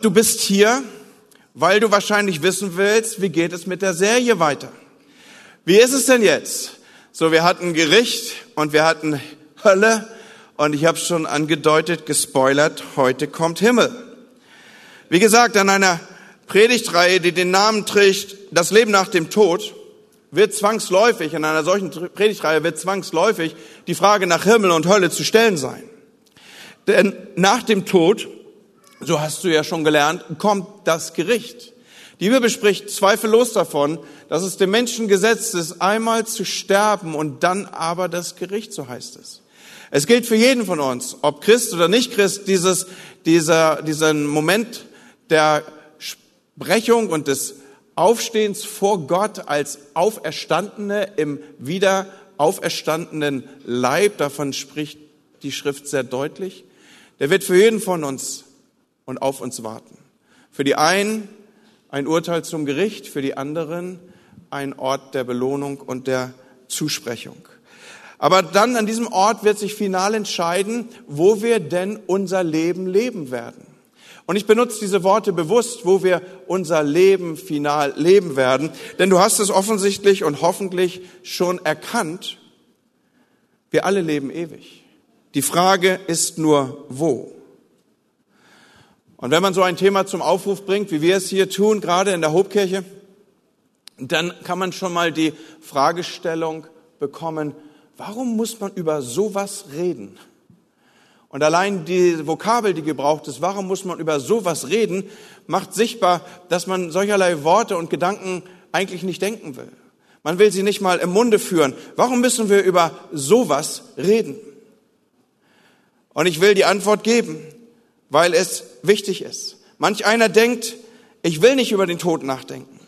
Du bist hier, weil du wahrscheinlich wissen willst, wie geht es mit der Serie weiter. Wie ist es denn jetzt? So, wir hatten Gericht und wir hatten Hölle und ich habe schon angedeutet, gespoilert, heute kommt Himmel. Wie gesagt, an einer Predigtreihe, die den Namen trägt, das Leben nach dem Tod, wird zwangsläufig, in einer solchen Predigtreihe wird zwangsläufig die Frage nach Himmel und Hölle zu stellen sein. Denn nach dem Tod so hast du ja schon gelernt, kommt das Gericht. Die Bibel spricht zweifellos davon, dass es dem Menschen gesetzt ist, einmal zu sterben und dann aber das Gericht, so heißt es. Es gilt für jeden von uns, ob Christ oder nicht Christ, dieses, dieser, diesen Moment der Sprechung und des Aufstehens vor Gott als Auferstandene im wieder auferstandenen Leib, davon spricht die Schrift sehr deutlich, der wird für jeden von uns und auf uns warten. Für die einen ein Urteil zum Gericht, für die anderen ein Ort der Belohnung und der Zusprechung. Aber dann an diesem Ort wird sich final entscheiden, wo wir denn unser Leben leben werden. Und ich benutze diese Worte bewusst, wo wir unser Leben final leben werden, denn du hast es offensichtlich und hoffentlich schon erkannt, wir alle leben ewig. Die Frage ist nur, wo? Und wenn man so ein Thema zum Aufruf bringt, wie wir es hier tun, gerade in der Hobkirche, dann kann man schon mal die Fragestellung bekommen, warum muss man über sowas reden? Und allein die Vokabel, die gebraucht ist, warum muss man über sowas reden, macht sichtbar, dass man solcherlei Worte und Gedanken eigentlich nicht denken will. Man will sie nicht mal im Munde führen. Warum müssen wir über sowas reden? Und ich will die Antwort geben weil es wichtig ist. Manch einer denkt, ich will nicht über den Tod nachdenken.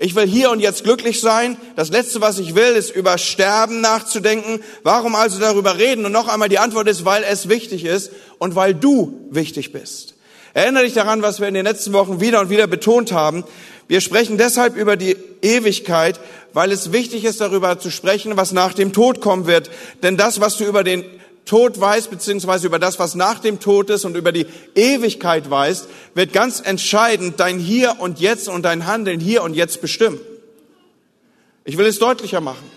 Ich will hier und jetzt glücklich sein. Das Letzte, was ich will, ist über Sterben nachzudenken. Warum also darüber reden? Und noch einmal die Antwort ist, weil es wichtig ist und weil du wichtig bist. Erinnere dich daran, was wir in den letzten Wochen wieder und wieder betont haben. Wir sprechen deshalb über die Ewigkeit, weil es wichtig ist, darüber zu sprechen, was nach dem Tod kommen wird. Denn das, was du über den Tod weißt, beziehungsweise über das, was nach dem Tod ist und über die Ewigkeit weißt, wird ganz entscheidend dein Hier und Jetzt und dein Handeln hier und jetzt bestimmen. Ich will es deutlicher machen.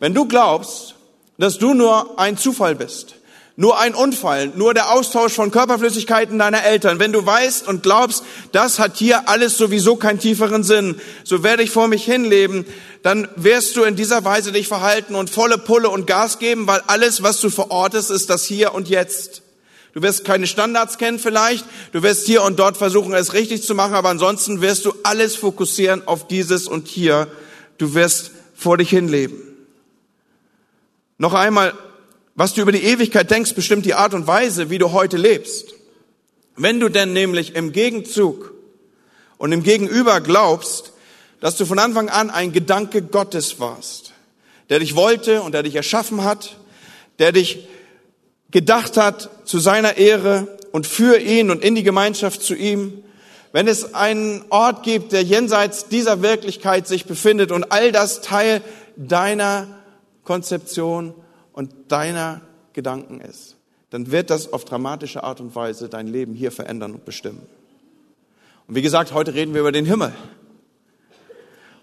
Wenn du glaubst, dass du nur ein Zufall bist, nur ein Unfall, nur der Austausch von Körperflüssigkeiten deiner Eltern. Wenn du weißt und glaubst, das hat hier alles sowieso keinen tieferen Sinn, so werde ich vor mich hinleben, dann wirst du in dieser Weise dich verhalten und volle Pulle und Gas geben, weil alles, was du verortest, ist das Hier und Jetzt. Du wirst keine Standards kennen vielleicht, du wirst hier und dort versuchen, es richtig zu machen, aber ansonsten wirst du alles fokussieren auf dieses und hier. Du wirst vor dich hinleben. Noch einmal, was du über die Ewigkeit denkst, bestimmt die Art und Weise, wie du heute lebst. Wenn du denn nämlich im Gegenzug und im Gegenüber glaubst, dass du von Anfang an ein Gedanke Gottes warst, der dich wollte und der dich erschaffen hat, der dich gedacht hat zu seiner Ehre und für ihn und in die Gemeinschaft zu ihm, wenn es einen Ort gibt, der jenseits dieser Wirklichkeit sich befindet und all das Teil deiner Konzeption und deiner Gedanken ist, dann wird das auf dramatische Art und Weise dein Leben hier verändern und bestimmen. Und wie gesagt, heute reden wir über den Himmel.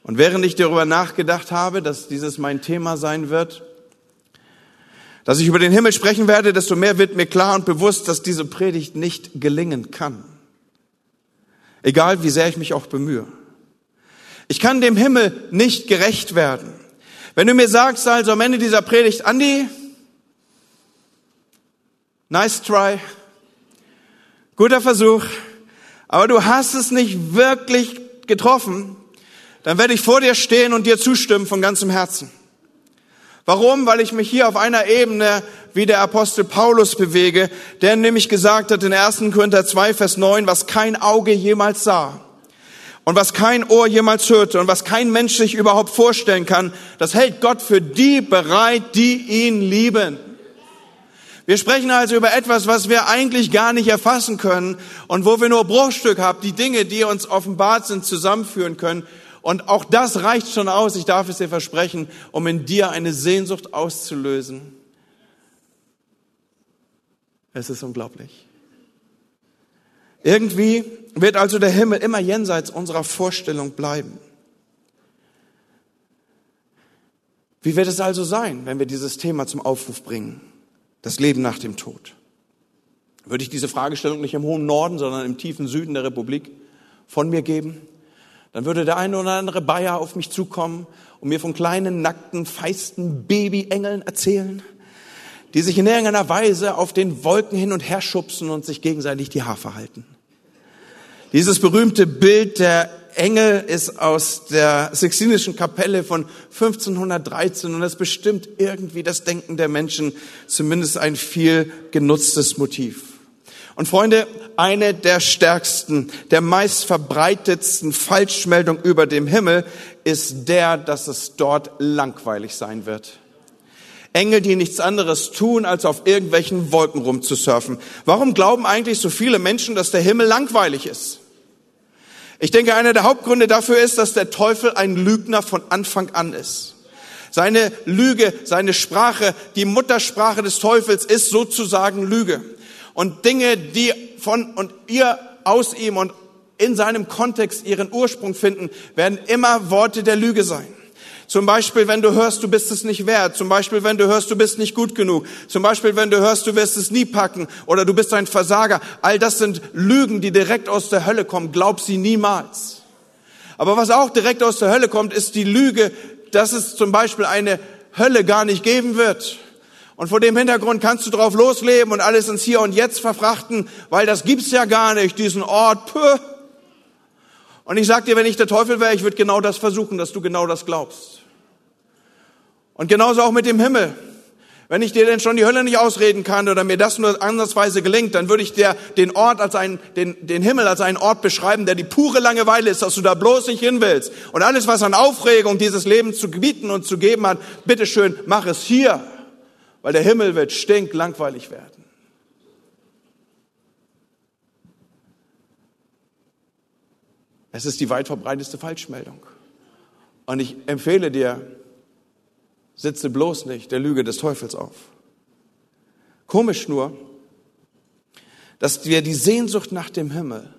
Und während ich darüber nachgedacht habe, dass dieses mein Thema sein wird, dass ich über den Himmel sprechen werde, desto mehr wird mir klar und bewusst, dass diese Predigt nicht gelingen kann. Egal wie sehr ich mich auch bemühe. Ich kann dem Himmel nicht gerecht werden. Wenn du mir sagst also am Ende dieser Predigt, Andi, nice try, guter Versuch, aber du hast es nicht wirklich getroffen, dann werde ich vor dir stehen und dir zustimmen von ganzem Herzen. Warum? Weil ich mich hier auf einer Ebene wie der Apostel Paulus bewege, der nämlich gesagt hat in 1. Korinther 2, Vers 9, was kein Auge jemals sah und was kein Ohr jemals hörte und was kein Mensch sich überhaupt vorstellen kann, das hält Gott für die bereit, die ihn lieben. Wir sprechen also über etwas, was wir eigentlich gar nicht erfassen können und wo wir nur Bruchstück haben, die Dinge, die uns offenbart sind, zusammenführen können. Und auch das reicht schon aus, ich darf es dir versprechen, um in dir eine Sehnsucht auszulösen. Es ist unglaublich. Irgendwie wird also der Himmel immer jenseits unserer Vorstellung bleiben. Wie wird es also sein, wenn wir dieses Thema zum Aufruf bringen? Das Leben nach dem Tod. Würde ich diese Fragestellung nicht im hohen Norden, sondern im tiefen Süden der Republik von mir geben? Dann würde der eine oder andere Bayer auf mich zukommen und mir von kleinen, nackten, feisten Babyengeln erzählen, die sich in irgendeiner Weise auf den Wolken hin und her schubsen und sich gegenseitig die Haare halten. Dieses berühmte Bild der Engel ist aus der Sixtinischen Kapelle von 1513 und es bestimmt irgendwie das Denken der Menschen, zumindest ein viel genutztes Motiv. Und Freunde, eine der stärksten, der meist verbreitetsten Falschmeldungen über dem Himmel ist der, dass es dort langweilig sein wird. Engel, die nichts anderes tun, als auf irgendwelchen Wolken rumzusurfen. Warum glauben eigentlich so viele Menschen, dass der Himmel langweilig ist? Ich denke, einer der Hauptgründe dafür ist, dass der Teufel ein Lügner von Anfang an ist. Seine Lüge, seine Sprache, die Muttersprache des Teufels ist sozusagen Lüge. Und Dinge, die von und ihr aus ihm und in seinem Kontext ihren Ursprung finden, werden immer Worte der Lüge sein. Zum Beispiel, wenn du hörst, du bist es nicht wert. Zum Beispiel, wenn du hörst, du bist nicht gut genug. Zum Beispiel, wenn du hörst, du wirst es nie packen oder du bist ein Versager. All das sind Lügen, die direkt aus der Hölle kommen. Glaub sie niemals. Aber was auch direkt aus der Hölle kommt, ist die Lüge, dass es zum Beispiel eine Hölle gar nicht geben wird. Und vor dem Hintergrund kannst du drauf losleben und alles ins Hier und Jetzt verfrachten, weil das gibt's ja gar nicht, diesen Ort. Puh. Und ich sag dir, wenn ich der Teufel wäre, ich würde genau das versuchen, dass du genau das glaubst. Und genauso auch mit dem Himmel. Wenn ich dir denn schon die Hölle nicht ausreden kann oder mir das nur ansatzweise gelingt, dann würde ich dir den Ort als einen, den, den Himmel als einen Ort beschreiben, der die pure Langeweile ist, dass du da bloß nicht hin willst. Und alles, was an Aufregung dieses Leben zu bieten und zu geben hat, bitteschön, mach es hier. Weil der Himmel wird stinklangweilig werden. Es ist die weit verbreiteste Falschmeldung. Und ich empfehle dir, Sitze bloß nicht der Lüge des Teufels auf. Komisch nur, dass wir die Sehnsucht nach dem Himmel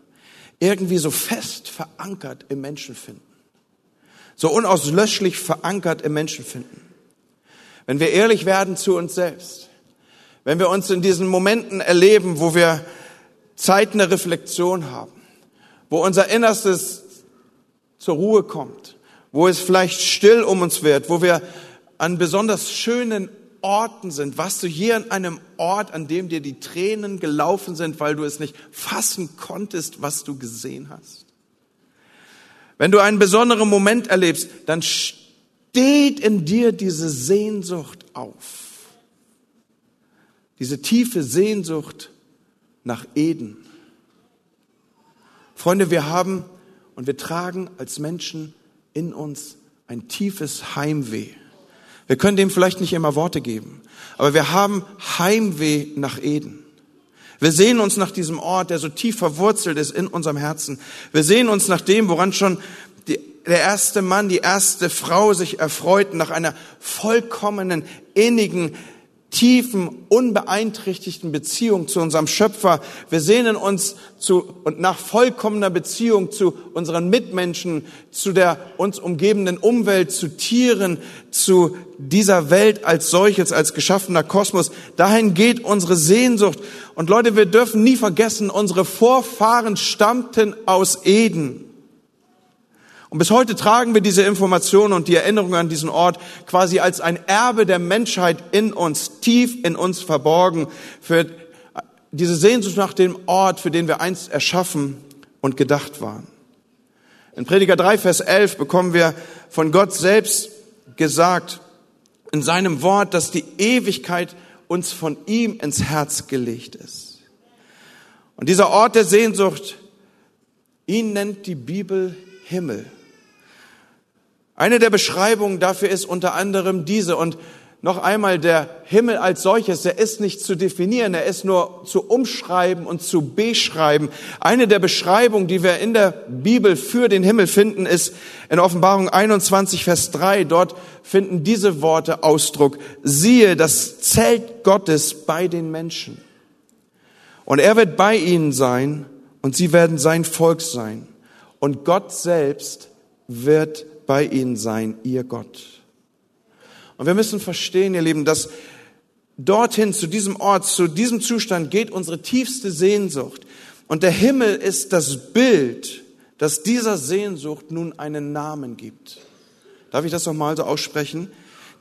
irgendwie so fest verankert im Menschen finden. So unauslöschlich verankert im Menschen finden. Wenn wir ehrlich werden zu uns selbst, wenn wir uns in diesen Momenten erleben, wo wir Zeiten der Reflexion haben, wo unser Innerstes zur Ruhe kommt, wo es vielleicht still um uns wird, wo wir an besonders schönen Orten sind, warst du hier an einem Ort, an dem dir die Tränen gelaufen sind, weil du es nicht fassen konntest, was du gesehen hast? Wenn du einen besonderen Moment erlebst, dann steht in dir diese Sehnsucht auf. Diese tiefe Sehnsucht nach Eden. Freunde, wir haben und wir tragen als Menschen in uns ein tiefes Heimweh wir können dem vielleicht nicht immer Worte geben, aber wir haben Heimweh nach Eden. Wir sehen uns nach diesem Ort, der so tief verwurzelt ist in unserem Herzen. Wir sehen uns nach dem, woran schon die, der erste Mann, die erste Frau sich erfreuten, nach einer vollkommenen, innigen, tiefen, unbeeinträchtigten Beziehung zu unserem Schöpfer. Wir sehnen uns zu und nach vollkommener Beziehung zu unseren Mitmenschen, zu der uns umgebenden Umwelt, zu Tieren, zu dieser Welt als solches, als geschaffener Kosmos. Dahin geht unsere Sehnsucht. Und Leute, wir dürfen nie vergessen, unsere Vorfahren stammten aus Eden. Und bis heute tragen wir diese Information und die Erinnerung an diesen Ort quasi als ein Erbe der Menschheit in uns, tief in uns verborgen, für diese Sehnsucht nach dem Ort, für den wir einst erschaffen und gedacht waren. In Prediger 3, Vers 11 bekommen wir von Gott selbst gesagt, in seinem Wort, dass die Ewigkeit uns von ihm ins Herz gelegt ist. Und dieser Ort der Sehnsucht, ihn nennt die Bibel Himmel. Eine der Beschreibungen dafür ist unter anderem diese und noch einmal der Himmel als solches, der ist nicht zu definieren, er ist nur zu umschreiben und zu beschreiben. Eine der Beschreibungen, die wir in der Bibel für den Himmel finden, ist in Offenbarung 21, Vers 3. Dort finden diese Worte Ausdruck. Siehe, das Zelt Gottes bei den Menschen. Und er wird bei ihnen sein und sie werden sein Volk sein. Und Gott selbst wird bei ihnen sein, ihr Gott. Und wir müssen verstehen, ihr Lieben, dass dorthin, zu diesem Ort, zu diesem Zustand geht unsere tiefste Sehnsucht. Und der Himmel ist das Bild, das dieser Sehnsucht nun einen Namen gibt. Darf ich das nochmal so aussprechen?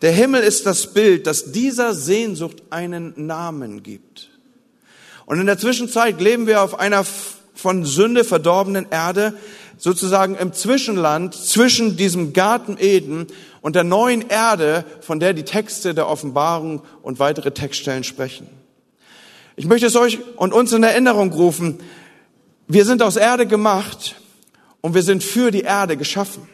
Der Himmel ist das Bild, das dieser Sehnsucht einen Namen gibt. Und in der Zwischenzeit leben wir auf einer von Sünde verdorbenen Erde, sozusagen im Zwischenland zwischen diesem Garten Eden und der neuen Erde, von der die Texte der Offenbarung und weitere Textstellen sprechen. Ich möchte es euch und uns in Erinnerung rufen. Wir sind aus Erde gemacht und wir sind für die Erde geschaffen.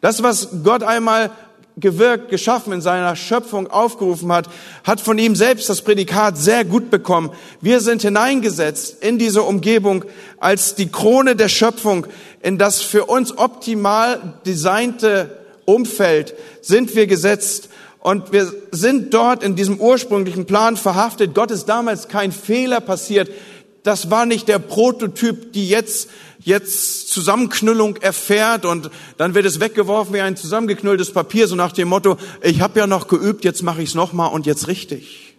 Das, was Gott einmal gewirkt, geschaffen, in seiner Schöpfung aufgerufen hat, hat von ihm selbst das Prädikat sehr gut bekommen. Wir sind hineingesetzt in diese Umgebung als die Krone der Schöpfung, in das für uns optimal designte Umfeld sind wir gesetzt und wir sind dort in diesem ursprünglichen Plan verhaftet. Gott ist damals kein Fehler passiert. Das war nicht der Prototyp, die jetzt jetzt Zusammenknüllung erfährt und dann wird es weggeworfen wie ein zusammengeknülltes Papier, so nach dem Motto, ich habe ja noch geübt, jetzt mache ich es nochmal und jetzt richtig.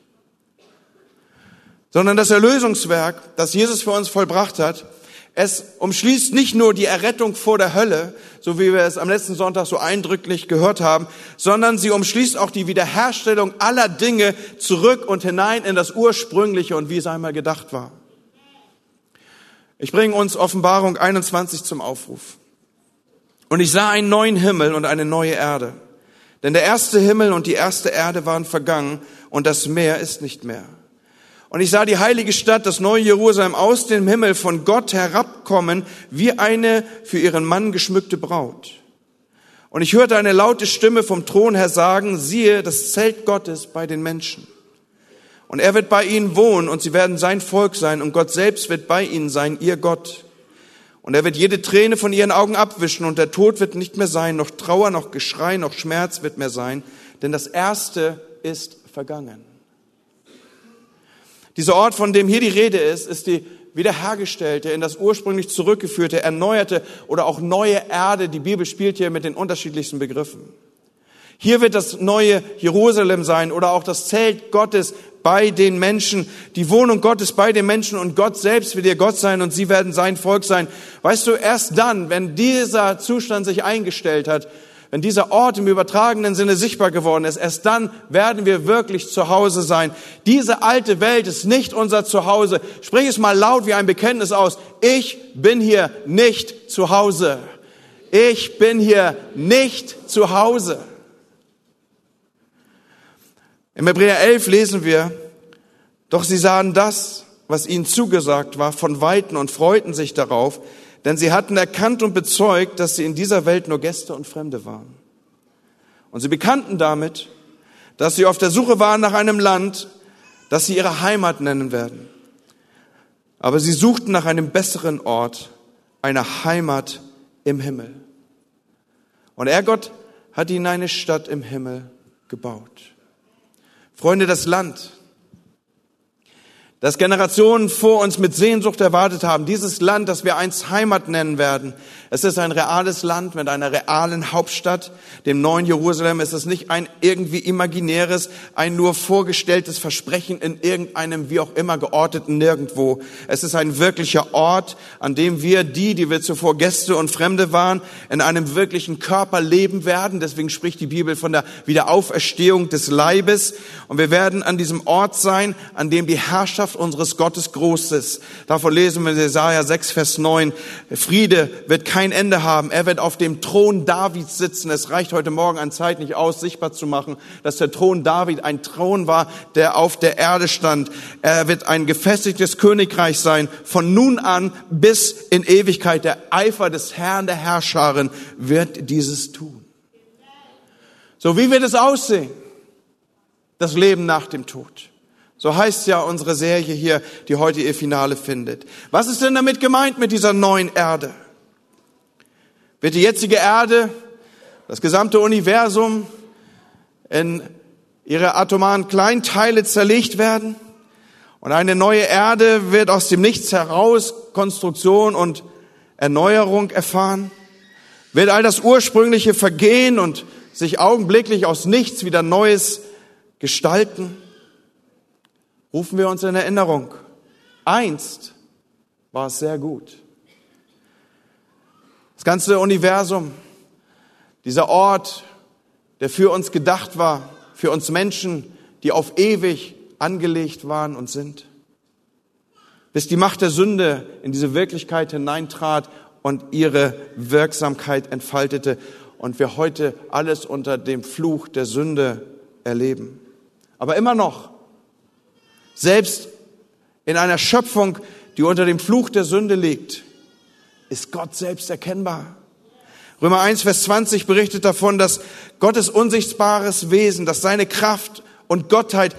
Sondern das Erlösungswerk, das Jesus für uns vollbracht hat, es umschließt nicht nur die Errettung vor der Hölle, so wie wir es am letzten Sonntag so eindrücklich gehört haben, sondern sie umschließt auch die Wiederherstellung aller Dinge zurück und hinein in das Ursprüngliche und wie es einmal gedacht war. Ich bringe uns Offenbarung 21 zum Aufruf. Und ich sah einen neuen Himmel und eine neue Erde. Denn der erste Himmel und die erste Erde waren vergangen und das Meer ist nicht mehr. Und ich sah die heilige Stadt, das neue Jerusalem, aus dem Himmel von Gott herabkommen, wie eine für ihren Mann geschmückte Braut. Und ich hörte eine laute Stimme vom Thron her sagen, siehe, das Zelt Gottes bei den Menschen. Und er wird bei ihnen wohnen und sie werden sein Volk sein und Gott selbst wird bei ihnen sein, ihr Gott. Und er wird jede Träne von ihren Augen abwischen und der Tod wird nicht mehr sein, noch Trauer, noch Geschrei, noch Schmerz wird mehr sein, denn das Erste ist vergangen. Dieser Ort, von dem hier die Rede ist, ist die wiederhergestellte, in das ursprünglich zurückgeführte, erneuerte oder auch neue Erde. Die Bibel spielt hier mit den unterschiedlichsten Begriffen. Hier wird das neue Jerusalem sein oder auch das Zelt Gottes bei den Menschen, die Wohnung Gottes bei den Menschen und Gott selbst wird ihr Gott sein und sie werden sein Volk sein. Weißt du, erst dann, wenn dieser Zustand sich eingestellt hat, wenn dieser Ort im übertragenen Sinne sichtbar geworden ist, erst dann werden wir wirklich zu Hause sein. Diese alte Welt ist nicht unser Zuhause. Sprich es mal laut wie ein Bekenntnis aus. Ich bin hier nicht zu Hause. Ich bin hier nicht zu Hause. Im Hebräer 11 lesen wir, doch sie sahen das, was ihnen zugesagt war, von Weiten und freuten sich darauf, denn sie hatten erkannt und bezeugt, dass sie in dieser Welt nur Gäste und Fremde waren. Und sie bekannten damit, dass sie auf der Suche waren nach einem Land, das sie ihre Heimat nennen werden. Aber sie suchten nach einem besseren Ort, einer Heimat im Himmel. Und er, Gott, hat ihnen eine Stadt im Himmel gebaut. Freunde, das Land, das Generationen vor uns mit Sehnsucht erwartet haben. Dieses Land, das wir einst Heimat nennen werden. Es ist ein reales Land mit einer realen Hauptstadt, dem neuen Jerusalem. Es ist nicht ein irgendwie imaginäres, ein nur vorgestelltes Versprechen in irgendeinem wie auch immer georteten Nirgendwo. Es ist ein wirklicher Ort, an dem wir die, die wir zuvor Gäste und Fremde waren, in einem wirklichen Körper leben werden. Deswegen spricht die Bibel von der Wiederauferstehung des Leibes. Und wir werden an diesem Ort sein, an dem die Herrschaft Herrschaft unseres Gottes groß. Davon lesen wir in Jesaja 6, Vers 9. Friede wird kein Ende haben. Er wird auf dem Thron Davids sitzen. Es reicht heute Morgen an Zeit nicht aus, sichtbar zu machen, dass der Thron David ein Thron war, der auf der Erde stand. Er wird ein gefestigtes Königreich sein. Von nun an bis in Ewigkeit. Der Eifer des Herrn der Herrscherin wird dieses tun. So wie wird es aussehen? Das Leben nach dem Tod. So heißt ja unsere Serie hier, die heute ihr Finale findet. Was ist denn damit gemeint mit dieser neuen Erde? Wird die jetzige Erde, das gesamte Universum in ihre atomaren Kleinteile zerlegt werden? Und eine neue Erde wird aus dem Nichts heraus Konstruktion und Erneuerung erfahren. Wird all das Ursprüngliche vergehen und sich augenblicklich aus nichts wieder Neues gestalten. Rufen wir uns in Erinnerung. Einst war es sehr gut. Das ganze Universum, dieser Ort, der für uns gedacht war, für uns Menschen, die auf ewig angelegt waren und sind. Bis die Macht der Sünde in diese Wirklichkeit hineintrat und ihre Wirksamkeit entfaltete und wir heute alles unter dem Fluch der Sünde erleben. Aber immer noch, selbst in einer Schöpfung, die unter dem Fluch der Sünde liegt, ist Gott selbst erkennbar. Römer 1, Vers 20 berichtet davon, dass Gottes unsichtbares Wesen, dass seine Kraft und Gottheit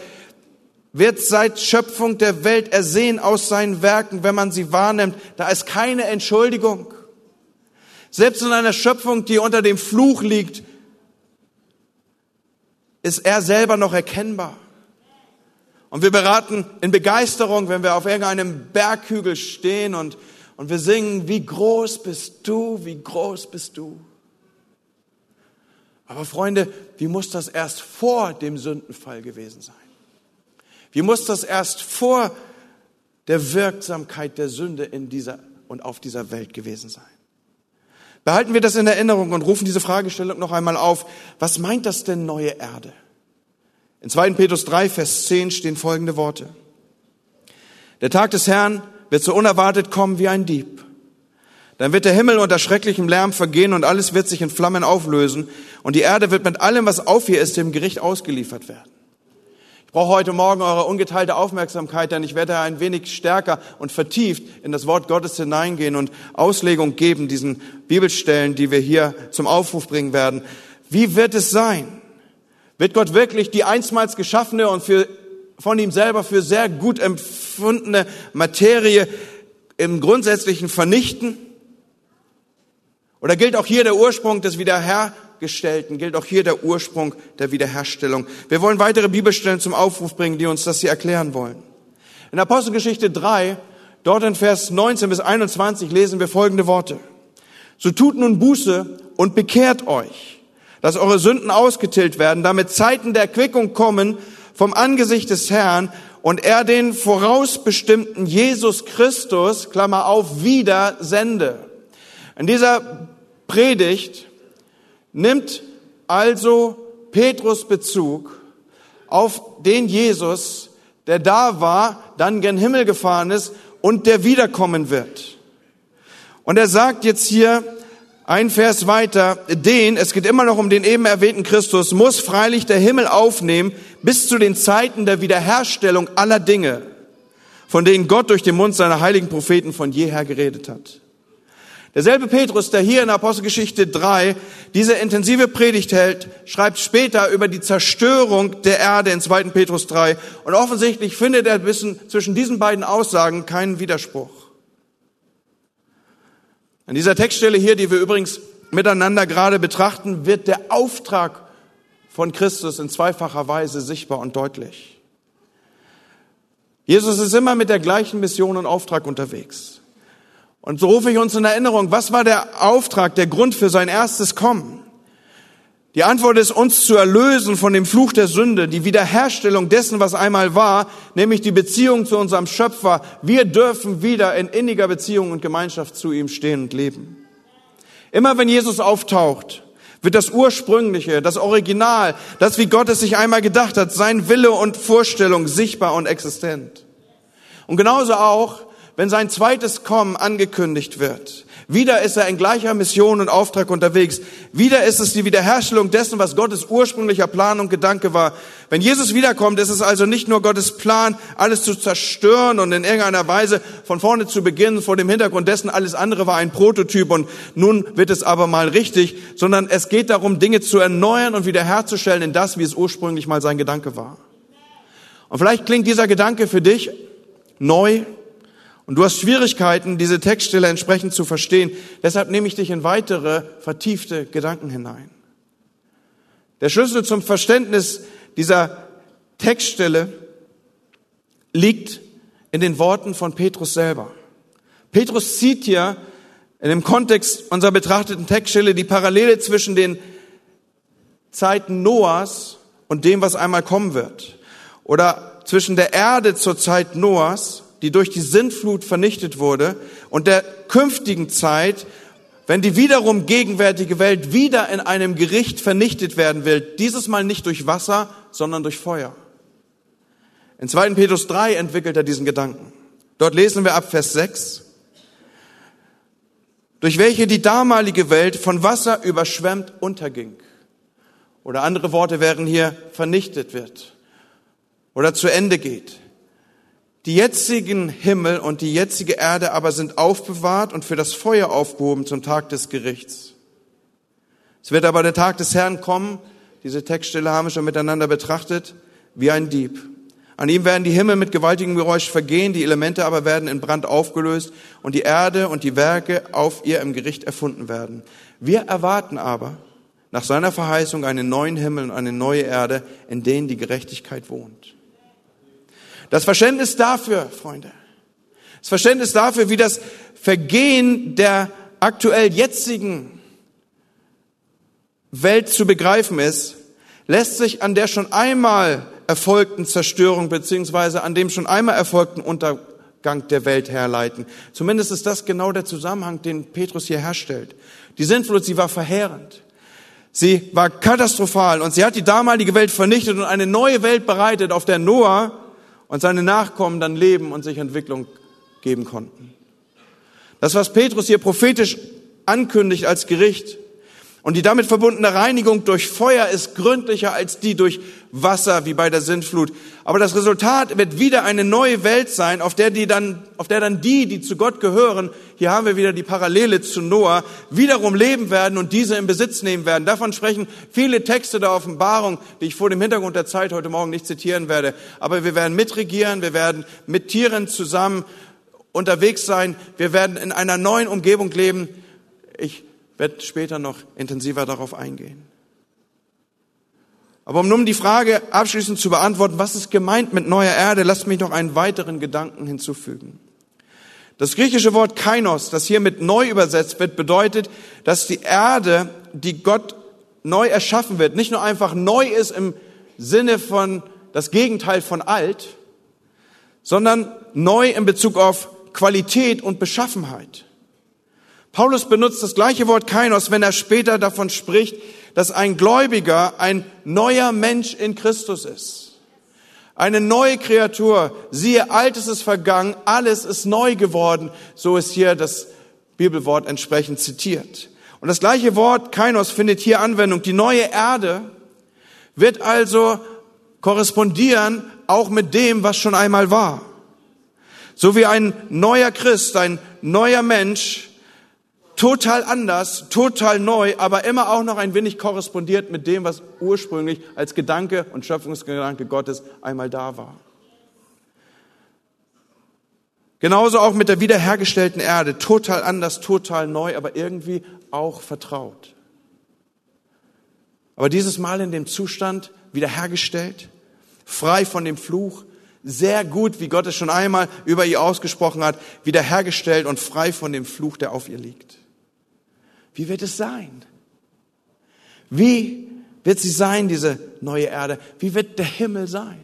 wird seit Schöpfung der Welt ersehen aus seinen Werken, wenn man sie wahrnimmt. Da ist keine Entschuldigung. Selbst in einer Schöpfung, die unter dem Fluch liegt, ist er selber noch erkennbar. Und wir beraten in Begeisterung, wenn wir auf irgendeinem Berghügel stehen und und wir singen, wie groß bist du, wie groß bist du. Aber Freunde, wie muss das erst vor dem Sündenfall gewesen sein? Wie muss das erst vor der Wirksamkeit der Sünde in dieser und auf dieser Welt gewesen sein? Behalten wir das in Erinnerung und rufen diese Fragestellung noch einmal auf. Was meint das denn neue Erde? In 2. Petrus 3, Vers 10 stehen folgende Worte. Der Tag des Herrn wird so unerwartet kommen wie ein Dieb. Dann wird der Himmel unter schrecklichem Lärm vergehen und alles wird sich in Flammen auflösen und die Erde wird mit allem, was auf ihr ist, dem Gericht ausgeliefert werden. Ich brauche heute Morgen eure ungeteilte Aufmerksamkeit, denn ich werde ein wenig stärker und vertieft in das Wort Gottes hineingehen und Auslegung geben, diesen Bibelstellen, die wir hier zum Aufruf bringen werden. Wie wird es sein? Wird Gott wirklich die einstmals geschaffene und für von ihm selber für sehr gut empfundene Materie im Grundsätzlichen vernichten? Oder gilt auch hier der Ursprung des Wiederhergestellten, gilt auch hier der Ursprung der Wiederherstellung? Wir wollen weitere Bibelstellen zum Aufruf bringen, die uns das hier erklären wollen. In Apostelgeschichte 3, dort in Vers 19 bis 21 lesen wir folgende Worte. So tut nun Buße und bekehrt euch, dass eure Sünden ausgetilgt werden, damit Zeiten der Erquickung kommen, vom Angesicht des Herrn und er den vorausbestimmten Jesus Christus, Klammer auf, wieder sende. In dieser Predigt nimmt also Petrus Bezug auf den Jesus, der da war, dann gen Himmel gefahren ist und der wiederkommen wird. Und er sagt jetzt hier, ein Vers weiter, den, es geht immer noch um den eben erwähnten Christus, muss freilich der Himmel aufnehmen bis zu den Zeiten der Wiederherstellung aller Dinge, von denen Gott durch den Mund seiner heiligen Propheten von jeher geredet hat. Derselbe Petrus, der hier in Apostelgeschichte 3 diese intensive Predigt hält, schreibt später über die Zerstörung der Erde in 2. Petrus 3 und offensichtlich findet er zwischen diesen beiden Aussagen keinen Widerspruch. An dieser Textstelle hier, die wir übrigens miteinander gerade betrachten, wird der Auftrag von Christus in zweifacher Weise sichtbar und deutlich. Jesus ist immer mit der gleichen Mission und Auftrag unterwegs. Und so rufe ich uns in Erinnerung, was war der Auftrag, der Grund für sein erstes Kommen? Die Antwort ist, uns zu erlösen von dem Fluch der Sünde, die Wiederherstellung dessen, was einmal war, nämlich die Beziehung zu unserem Schöpfer. Wir dürfen wieder in inniger Beziehung und Gemeinschaft zu ihm stehen und leben. Immer wenn Jesus auftaucht, wird das Ursprüngliche, das Original, das, wie Gott es sich einmal gedacht hat, sein Wille und Vorstellung sichtbar und existent. Und genauso auch, wenn sein zweites Kommen angekündigt wird. Wieder ist er in gleicher Mission und Auftrag unterwegs. Wieder ist es die Wiederherstellung dessen, was Gottes ursprünglicher Plan und Gedanke war. Wenn Jesus wiederkommt, ist es also nicht nur Gottes Plan, alles zu zerstören und in irgendeiner Weise von vorne zu beginnen, vor dem Hintergrund dessen, alles andere war ein Prototyp und nun wird es aber mal richtig, sondern es geht darum, Dinge zu erneuern und wiederherzustellen in das, wie es ursprünglich mal sein Gedanke war. Und vielleicht klingt dieser Gedanke für dich neu und du hast Schwierigkeiten, diese Textstelle entsprechend zu verstehen. Deshalb nehme ich dich in weitere vertiefte Gedanken hinein. Der Schlüssel zum Verständnis dieser Textstelle liegt in den Worten von Petrus selber. Petrus zieht hier in dem Kontext unserer betrachteten Textstelle die Parallele zwischen den Zeiten Noahs und dem, was einmal kommen wird. Oder zwischen der Erde zur Zeit Noahs, die durch die Sintflut vernichtet wurde, und der künftigen Zeit, wenn die wiederum gegenwärtige Welt wieder in einem Gericht vernichtet werden will, dieses Mal nicht durch Wasser, sondern durch Feuer. In 2. Petrus 3 entwickelt er diesen Gedanken. Dort lesen wir ab Vers 6, durch welche die damalige Welt von Wasser überschwemmt unterging. Oder andere Worte wären hier vernichtet wird oder zu Ende geht. Die jetzigen Himmel und die jetzige Erde aber sind aufbewahrt und für das Feuer aufgehoben zum Tag des Gerichts. Es wird aber der Tag des Herrn kommen, diese Textstelle haben wir schon miteinander betrachtet, wie ein Dieb. An ihm werden die Himmel mit gewaltigem Geräusch vergehen, die Elemente aber werden in Brand aufgelöst und die Erde und die Werke auf ihr im Gericht erfunden werden. Wir erwarten aber nach seiner Verheißung einen neuen Himmel und eine neue Erde, in denen die Gerechtigkeit wohnt. Das Verständnis dafür, Freunde, das Verständnis dafür, wie das Vergehen der aktuell jetzigen Welt zu begreifen ist, lässt sich an der schon einmal erfolgten Zerstörung beziehungsweise an dem schon einmal erfolgten Untergang der Welt herleiten. Zumindest ist das genau der Zusammenhang, den Petrus hier herstellt. Die Sintflut, sie war verheerend. Sie war katastrophal und sie hat die damalige Welt vernichtet und eine neue Welt bereitet, auf der Noah und seine Nachkommen dann leben und sich Entwicklung geben konnten. Das, was Petrus hier prophetisch ankündigt als Gericht und die damit verbundene Reinigung durch Feuer ist gründlicher als die durch Wasser, wie bei der Sintflut. Aber das Resultat wird wieder eine neue Welt sein, auf der, die dann, auf der dann die, die zu Gott gehören, hier haben wir wieder die Parallele zu Noah, wiederum leben werden und diese in Besitz nehmen werden. Davon sprechen viele Texte der Offenbarung, die ich vor dem Hintergrund der Zeit heute Morgen nicht zitieren werde. Aber wir werden mitregieren, wir werden mit Tieren zusammen unterwegs sein, wir werden in einer neuen Umgebung leben. Ich werde später noch intensiver darauf eingehen. Aber um nun die Frage abschließend zu beantworten, was ist gemeint mit neuer Erde, lasst mich noch einen weiteren Gedanken hinzufügen. Das griechische Wort kainos, das hier mit neu übersetzt wird, bedeutet, dass die Erde, die Gott neu erschaffen wird, nicht nur einfach neu ist im Sinne von das Gegenteil von alt, sondern neu in Bezug auf Qualität und Beschaffenheit. Paulus benutzt das gleiche Wort kainos, wenn er später davon spricht, dass ein Gläubiger ein neuer Mensch in Christus ist. Eine neue Kreatur. Siehe, altes ist vergangen, alles ist neu geworden. So ist hier das Bibelwort entsprechend zitiert. Und das gleiche Wort Kainos findet hier Anwendung. Die neue Erde wird also korrespondieren auch mit dem, was schon einmal war. So wie ein neuer Christ, ein neuer Mensch total anders, total neu, aber immer auch noch ein wenig korrespondiert mit dem, was ursprünglich als Gedanke und Schöpfungsgedanke Gottes einmal da war. Genauso auch mit der wiederhergestellten Erde, total anders, total neu, aber irgendwie auch vertraut. Aber dieses Mal in dem Zustand wiederhergestellt, frei von dem Fluch, sehr gut, wie Gott es schon einmal über ihr ausgesprochen hat, wiederhergestellt und frei von dem Fluch, der auf ihr liegt. Wie wird es sein? Wie wird sie sein, diese neue Erde? Wie wird der Himmel sein?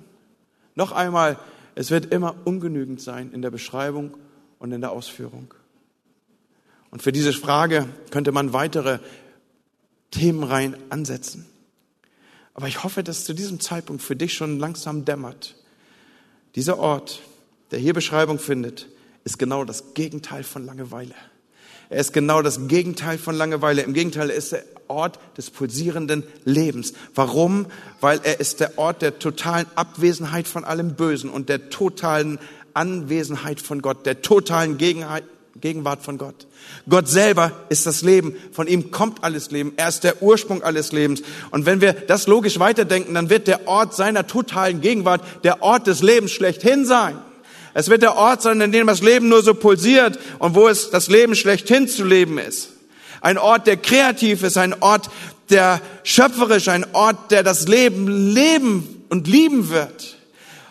Noch einmal, es wird immer ungenügend sein in der Beschreibung und in der Ausführung. Und für diese Frage könnte man weitere Themenreihen ansetzen. Aber ich hoffe, dass zu diesem Zeitpunkt für dich schon langsam dämmert. Dieser Ort, der hier Beschreibung findet, ist genau das Gegenteil von Langeweile. Er ist genau das Gegenteil von Langeweile. Im Gegenteil, er ist der Ort des pulsierenden Lebens. Warum? Weil er ist der Ort der totalen Abwesenheit von allem Bösen und der totalen Anwesenheit von Gott, der totalen Gegenwart von Gott. Gott selber ist das Leben. Von ihm kommt alles Leben. Er ist der Ursprung alles Lebens. Und wenn wir das logisch weiterdenken, dann wird der Ort seiner totalen Gegenwart der Ort des Lebens schlechthin sein. Es wird der Ort sein, in dem das Leben nur so pulsiert und wo es das Leben schlechthin zu leben ist. Ein Ort, der kreativ ist, ein Ort, der schöpferisch, ein Ort, der das Leben leben und lieben wird.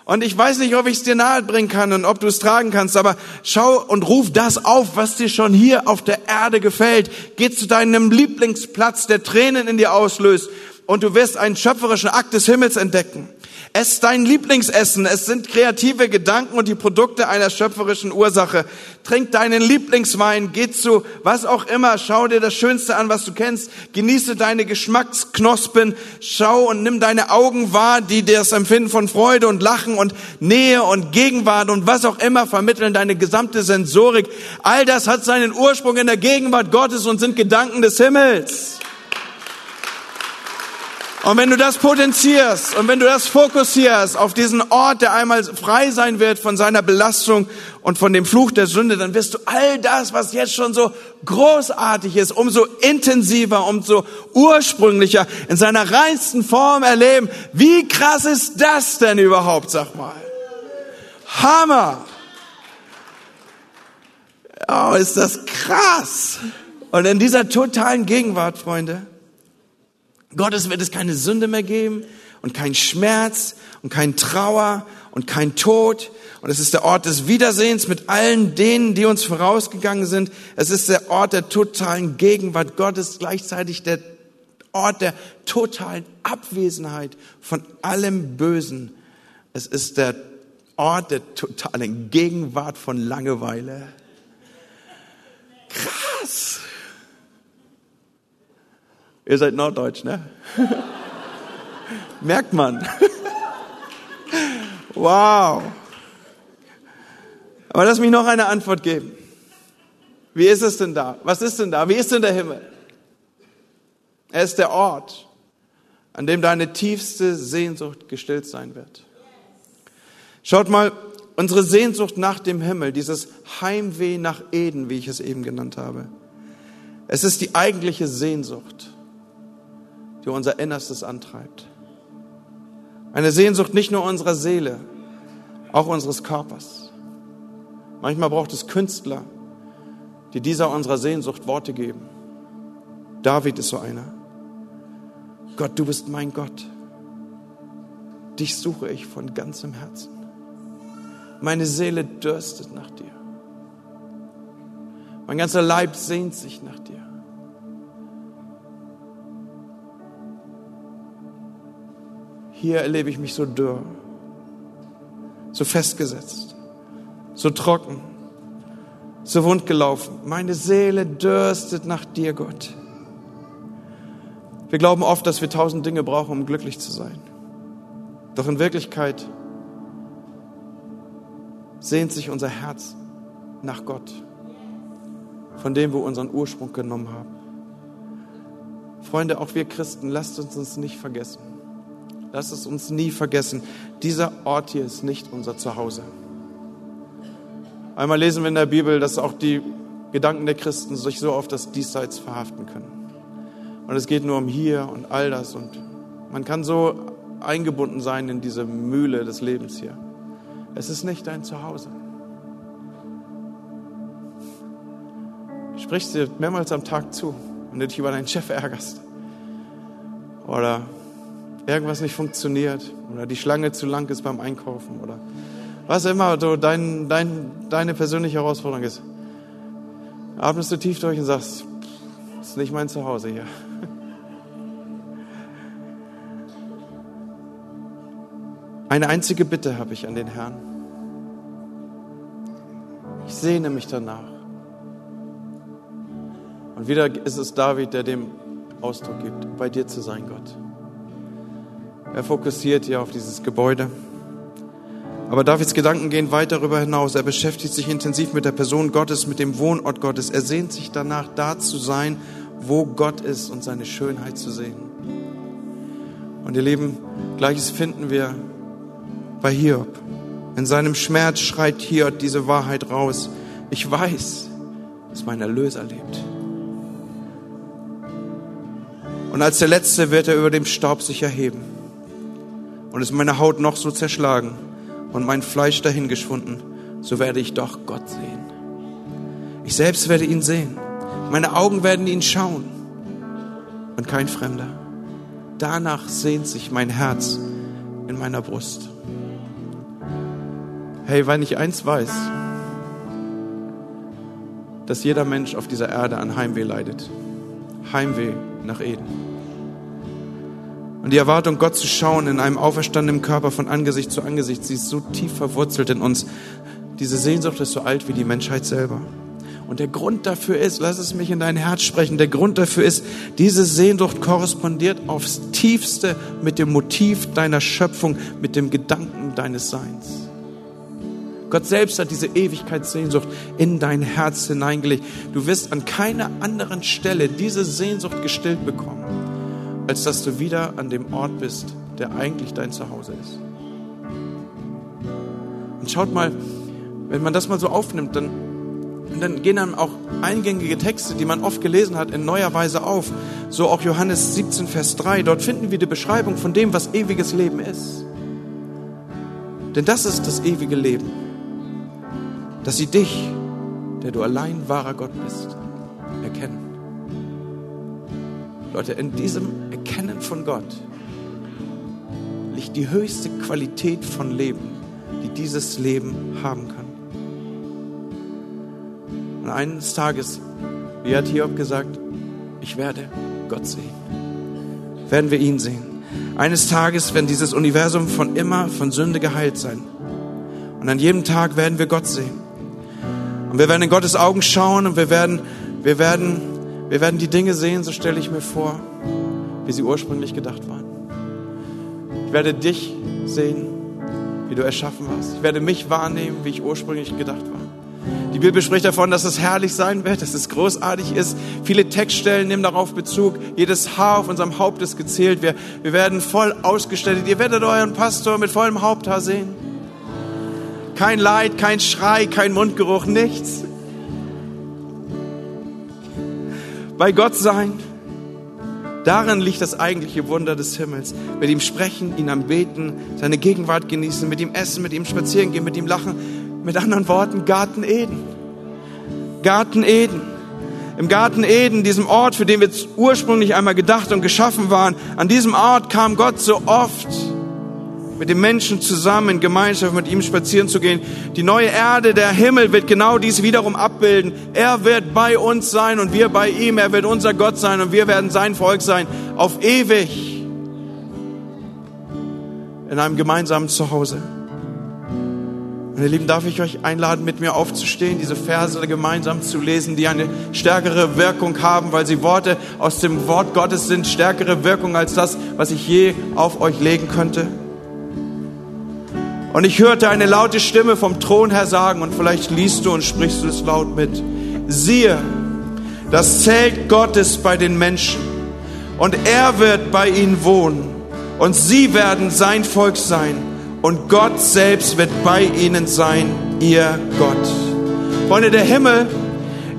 Und ich weiß nicht, ob ich es dir nahe bringen kann und ob du es tragen kannst, aber schau und ruf das auf, was dir schon hier auf der Erde gefällt. Geh zu deinem Lieblingsplatz, der Tränen in dir auslöst und du wirst einen schöpferischen Akt des Himmels entdecken. Ess dein Lieblingsessen. Es sind kreative Gedanken und die Produkte einer schöpferischen Ursache. Trink deinen Lieblingswein. Geh zu was auch immer. Schau dir das Schönste an, was du kennst. Genieße deine Geschmacksknospen. Schau und nimm deine Augen wahr, die dir das Empfinden von Freude und Lachen und Nähe und Gegenwart und was auch immer vermitteln. Deine gesamte Sensorik. All das hat seinen Ursprung in der Gegenwart Gottes und sind Gedanken des Himmels. Und wenn du das potenzierst und wenn du das fokussierst auf diesen Ort, der einmal frei sein wird von seiner Belastung und von dem Fluch der Sünde, dann wirst du all das, was jetzt schon so großartig ist, umso intensiver, umso ursprünglicher in seiner reinsten Form erleben. Wie krass ist das denn überhaupt, sag mal? Hammer! Oh, ist das krass! Und in dieser totalen Gegenwart, Freunde, Gottes wird es keine Sünde mehr geben und kein Schmerz und kein Trauer und kein Tod. Und es ist der Ort des Wiedersehens mit allen denen, die uns vorausgegangen sind. Es ist der Ort der totalen Gegenwart Gottes, gleichzeitig der Ort der totalen Abwesenheit von allem Bösen. Es ist der Ort der totalen Gegenwart von Langeweile. Krass. Ihr seid Norddeutsch, ne? Merkt man. wow. Aber lass mich noch eine Antwort geben. Wie ist es denn da? Was ist denn da? Wie ist denn der Himmel? Er ist der Ort, an dem deine tiefste Sehnsucht gestillt sein wird. Schaut mal, unsere Sehnsucht nach dem Himmel, dieses Heimweh nach Eden, wie ich es eben genannt habe. Es ist die eigentliche Sehnsucht die unser Innerstes antreibt. Eine Sehnsucht nicht nur unserer Seele, auch unseres Körpers. Manchmal braucht es Künstler, die dieser unserer Sehnsucht Worte geben. David ist so einer. Gott, du bist mein Gott. Dich suche ich von ganzem Herzen. Meine Seele dürstet nach dir. Mein ganzer Leib sehnt sich nach dir. Hier erlebe ich mich so dürr, so festgesetzt, so trocken, so wundgelaufen. Meine Seele dürstet nach dir, Gott. Wir glauben oft, dass wir tausend Dinge brauchen, um glücklich zu sein. Doch in Wirklichkeit sehnt sich unser Herz nach Gott, von dem wir unseren Ursprung genommen haben. Freunde, auch wir Christen, lasst uns uns nicht vergessen. Lass es uns nie vergessen. Dieser Ort hier ist nicht unser Zuhause. Einmal lesen wir in der Bibel, dass auch die Gedanken der Christen sich so auf das Diesseits verhaften können. Und es geht nur um hier und all das. Und man kann so eingebunden sein in diese Mühle des Lebens hier. Es ist nicht dein Zuhause. Sprichst dir mehrmals am Tag zu, wenn du dich über deinen Chef ärgerst. Oder irgendwas nicht funktioniert oder die Schlange zu lang ist beim Einkaufen oder was immer so dein, dein, deine persönliche Herausforderung ist. Atmest du tief durch und sagst, das ist nicht mein Zuhause hier. Eine einzige Bitte habe ich an den Herrn. Ich sehne mich danach. Und wieder ist es David, der dem Ausdruck gibt, bei dir zu sein, Gott. Er fokussiert hier auf dieses Gebäude. Aber Davids Gedanken gehen weit darüber hinaus. Er beschäftigt sich intensiv mit der Person Gottes, mit dem Wohnort Gottes. Er sehnt sich danach, da zu sein, wo Gott ist und seine Schönheit zu sehen. Und ihr Lieben, gleiches finden wir bei Hiob. In seinem Schmerz schreit Hiob diese Wahrheit raus. Ich weiß, dass mein Erlöser lebt. Und als der Letzte wird er über dem Staub sich erheben und ist meine Haut noch so zerschlagen und mein Fleisch dahingeschwunden, so werde ich doch Gott sehen. Ich selbst werde ihn sehen. Meine Augen werden ihn schauen und kein Fremder. Danach sehnt sich mein Herz in meiner Brust. Hey, wenn ich eins weiß, dass jeder Mensch auf dieser Erde an Heimweh leidet. Heimweh nach Eden. Und die Erwartung, Gott zu schauen in einem auferstandenen Körper von Angesicht zu Angesicht, sie ist so tief verwurzelt in uns. Diese Sehnsucht ist so alt wie die Menschheit selber. Und der Grund dafür ist, lass es mich in dein Herz sprechen, der Grund dafür ist, diese Sehnsucht korrespondiert aufs tiefste mit dem Motiv deiner Schöpfung, mit dem Gedanken deines Seins. Gott selbst hat diese Ewigkeitssehnsucht in dein Herz hineingelegt. Du wirst an keiner anderen Stelle diese Sehnsucht gestillt bekommen, als dass du wieder an dem Ort bist, der eigentlich dein Zuhause ist. Und schaut mal, wenn man das mal so aufnimmt, dann dann gehen dann auch eingängige Texte, die man oft gelesen hat, in neuer Weise auf. So auch Johannes 17, Vers 3. Dort finden wir die Beschreibung von dem, was ewiges Leben ist. Denn das ist das ewige Leben. Dass sie dich, der du allein wahrer Gott bist, erkennen. Leute, in diesem Erkennen von Gott liegt die höchste Qualität von Leben, die dieses Leben haben kann. Und eines Tages, wie hat Hiob gesagt, ich werde Gott sehen. Werden wir ihn sehen. Eines Tages, wenn dieses Universum von immer von Sünde geheilt sein. Und an jedem Tag werden wir Gott sehen. Und wir werden in Gottes Augen schauen und wir werden, wir werden, wir werden die Dinge sehen, so stelle ich mir vor, wie sie ursprünglich gedacht waren. Ich werde dich sehen, wie du erschaffen warst. Ich werde mich wahrnehmen, wie ich ursprünglich gedacht war. Die Bibel spricht davon, dass es herrlich sein wird, dass es großartig ist. Viele Textstellen nehmen darauf Bezug. Jedes Haar auf unserem Haupt ist gezählt. Wir, wir werden voll ausgestattet. Ihr werdet euren Pastor mit vollem Haupthaar sehen. Kein Leid, kein Schrei, kein Mundgeruch, nichts. Bei Gott sein, darin liegt das eigentliche Wunder des Himmels. Mit ihm sprechen, ihn anbeten, seine Gegenwart genießen, mit ihm essen, mit ihm spazieren gehen, mit ihm lachen. Mit anderen Worten, Garten Eden. Garten Eden. Im Garten Eden, diesem Ort, für den wir ursprünglich einmal gedacht und geschaffen waren, an diesem Ort kam Gott so oft mit dem Menschen zusammen in Gemeinschaft mit ihm spazieren zu gehen. Die neue Erde, der Himmel wird genau dies wiederum abbilden. Er wird bei uns sein und wir bei ihm. Er wird unser Gott sein und wir werden sein Volk sein. Auf ewig. In einem gemeinsamen Zuhause. Ihr Lieben, darf ich euch einladen, mit mir aufzustehen, diese Verse gemeinsam zu lesen, die eine stärkere Wirkung haben, weil sie Worte aus dem Wort Gottes sind, stärkere Wirkung als das, was ich je auf euch legen könnte. Und ich hörte eine laute Stimme vom Thron her sagen, und vielleicht liest du und sprichst du es laut mit, siehe, das Zelt Gottes bei den Menschen, und er wird bei ihnen wohnen, und sie werden sein Volk sein, und Gott selbst wird bei ihnen sein, ihr Gott. Freunde, der Himmel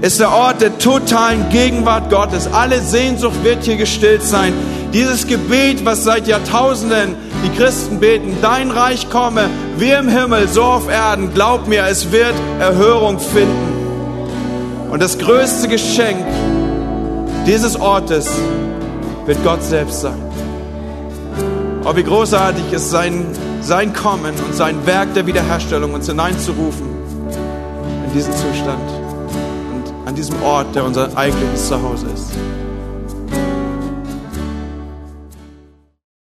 ist der Ort der totalen Gegenwart Gottes. Alle Sehnsucht wird hier gestillt sein. Dieses Gebet, was seit Jahrtausenden die Christen beten, dein Reich komme, wie im Himmel, so auf Erden, glaub mir, es wird Erhörung finden. Und das größte Geschenk dieses Ortes wird Gott selbst sein. Oh, wie großartig ist sein, sein Kommen und sein Werk der Wiederherstellung, uns hineinzurufen in diesen Zustand und an diesem Ort, der unser eigentliches Zuhause ist.